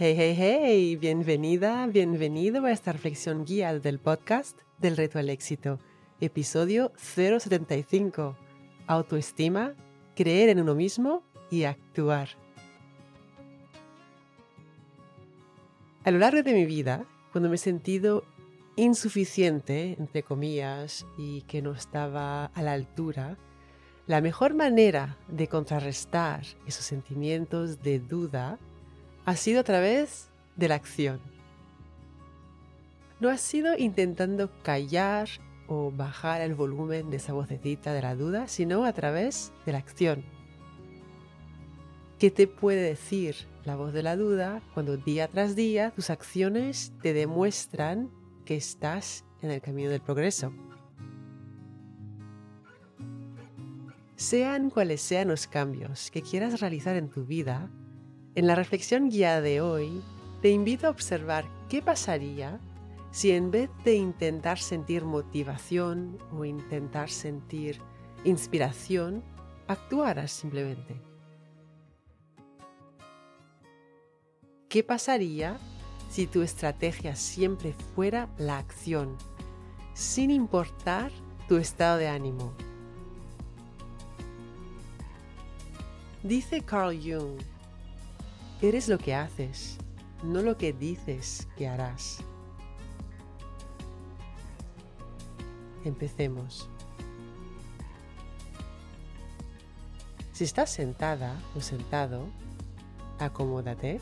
Hey, hey, hey, bienvenida, bienvenido a esta reflexión guía del podcast del reto al éxito, episodio 075, autoestima, creer en uno mismo y actuar. A lo largo de mi vida, cuando me he sentido insuficiente, entre comillas, y que no estaba a la altura, la mejor manera de contrarrestar esos sentimientos de duda ha sido a través de la acción. No ha sido intentando callar o bajar el volumen de esa vocecita de la duda, sino a través de la acción. ¿Qué te puede decir la voz de la duda cuando día tras día tus acciones te demuestran que estás en el camino del progreso? Sean cuales sean los cambios que quieras realizar en tu vida, en la reflexión guiada de hoy te invito a observar qué pasaría si en vez de intentar sentir motivación o intentar sentir inspiración, actuaras simplemente. ¿Qué pasaría si tu estrategia siempre fuera la acción, sin importar tu estado de ánimo? Dice Carl Jung, eres lo que haces, no lo que dices que harás. Empecemos. Si estás sentada o sentado, acomódate.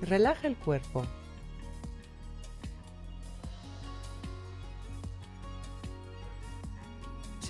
Relaja el cuerpo.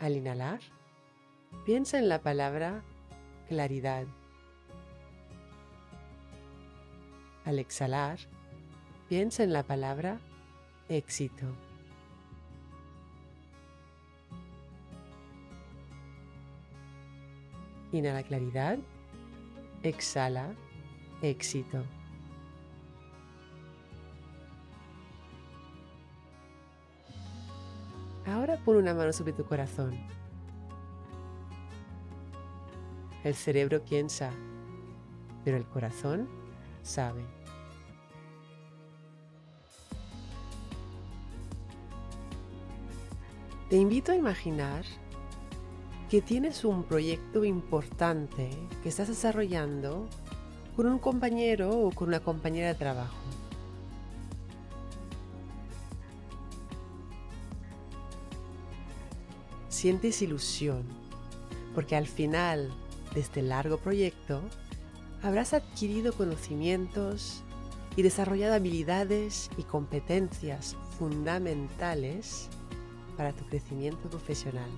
Al inhalar, piensa en la palabra claridad. Al exhalar, piensa en la palabra éxito. Inhala claridad, exhala éxito. Ahora pon una mano sobre tu corazón. El cerebro piensa, pero el corazón sabe. Te invito a imaginar que tienes un proyecto importante que estás desarrollando con un compañero o con una compañera de trabajo. Sientes ilusión, porque al final de este largo proyecto habrás adquirido conocimientos y desarrollado habilidades y competencias fundamentales para tu crecimiento profesional.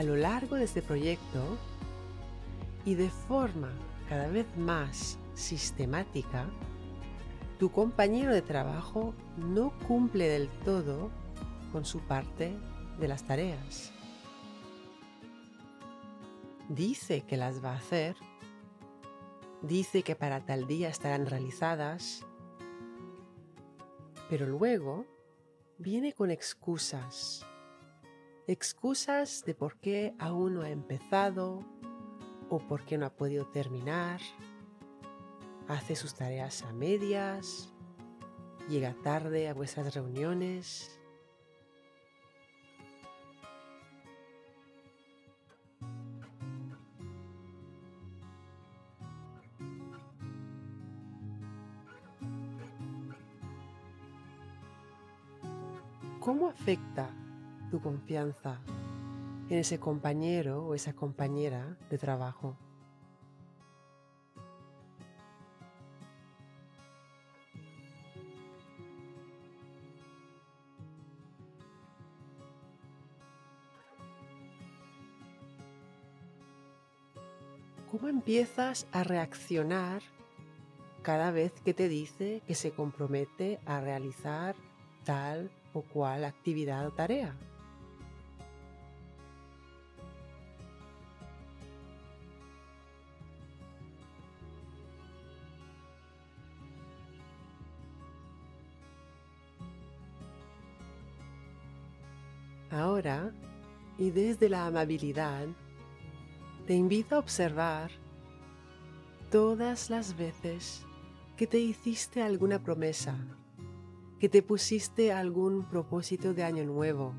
A lo largo de este proyecto y de forma cada vez más sistemática, tu compañero de trabajo no cumple del todo con su parte de las tareas. Dice que las va a hacer, dice que para tal día estarán realizadas, pero luego viene con excusas excusas de por qué aún no ha empezado o por qué no ha podido terminar, hace sus tareas a medias, llega tarde a vuestras reuniones. ¿Cómo afecta tu confianza en ese compañero o esa compañera de trabajo. ¿Cómo empiezas a reaccionar cada vez que te dice que se compromete a realizar tal o cual actividad o tarea? Ahora, y desde la amabilidad, te invito a observar todas las veces que te hiciste alguna promesa, que te pusiste algún propósito de año nuevo.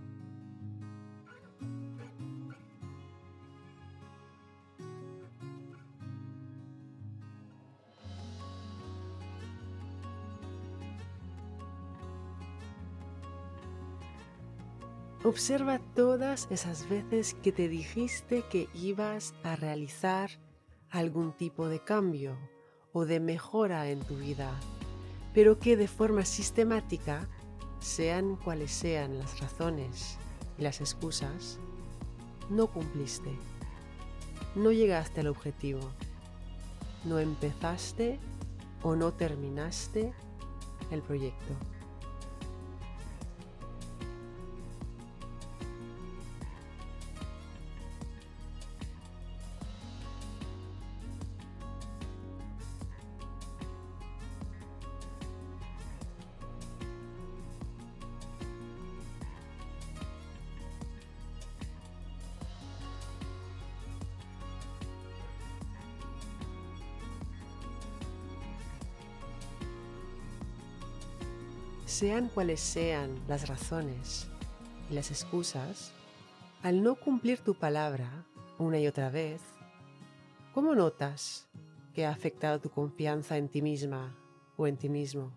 Observa todas esas veces que te dijiste que ibas a realizar algún tipo de cambio o de mejora en tu vida, pero que de forma sistemática, sean cuales sean las razones y las excusas, no cumpliste, no llegaste al objetivo, no empezaste o no terminaste el proyecto. Sean cuales sean las razones y las excusas, al no cumplir tu palabra una y otra vez, ¿cómo notas que ha afectado tu confianza en ti misma o en ti mismo?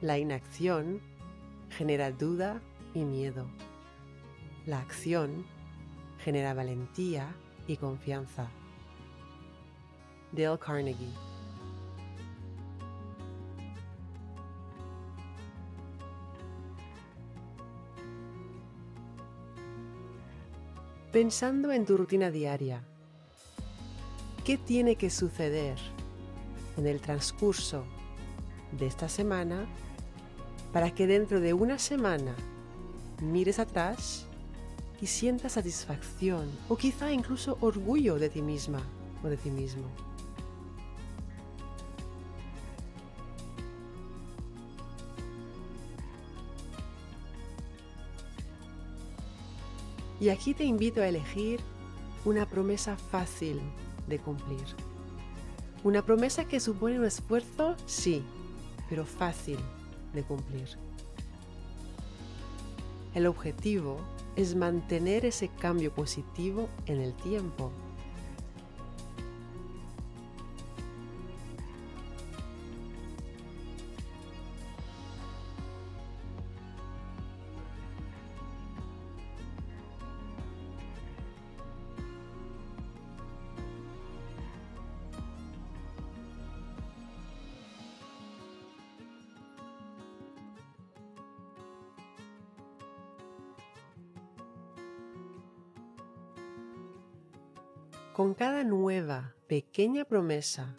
La inacción genera duda y miedo. La acción genera valentía y confianza. Dale Carnegie Pensando en tu rutina diaria, ¿qué tiene que suceder en el transcurso de esta semana para que dentro de una semana mires atrás y sientas satisfacción o quizá incluso orgullo de ti misma o de ti mismo. Y aquí te invito a elegir una promesa fácil de cumplir. Una promesa que supone un esfuerzo, sí, pero fácil de cumplir. El objetivo es mantener ese cambio positivo en el tiempo Con cada nueva pequeña promesa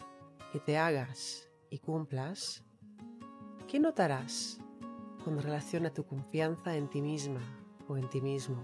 que te hagas y cumplas, ¿qué notarás con relación a tu confianza en ti misma o en ti mismo?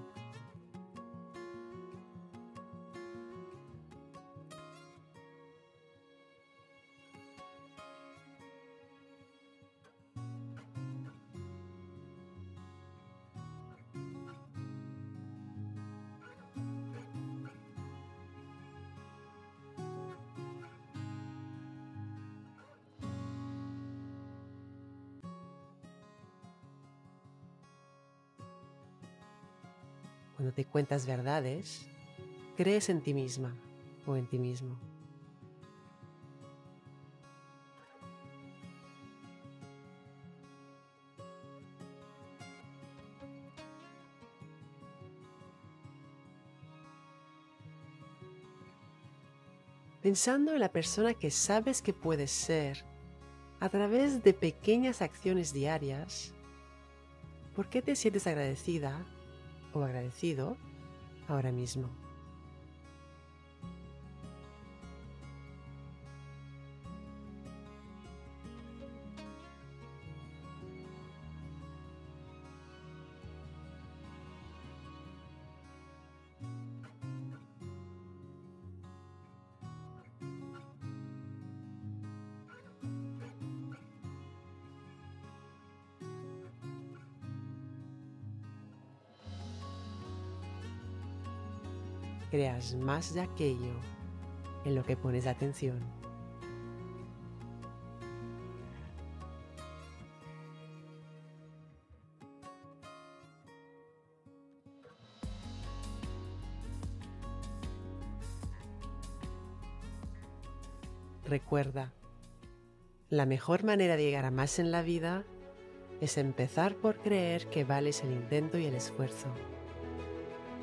Cuando te cuentas verdades, crees en ti misma o en ti mismo. Pensando en la persona que sabes que puedes ser a través de pequeñas acciones diarias, ¿por qué te sientes agradecida o agradecido ahora mismo? Creas más de aquello en lo que pones atención. Recuerda, la mejor manera de llegar a más en la vida es empezar por creer que vales el intento y el esfuerzo.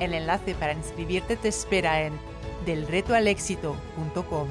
el enlace para inscribirte te espera en delretoalexito.com.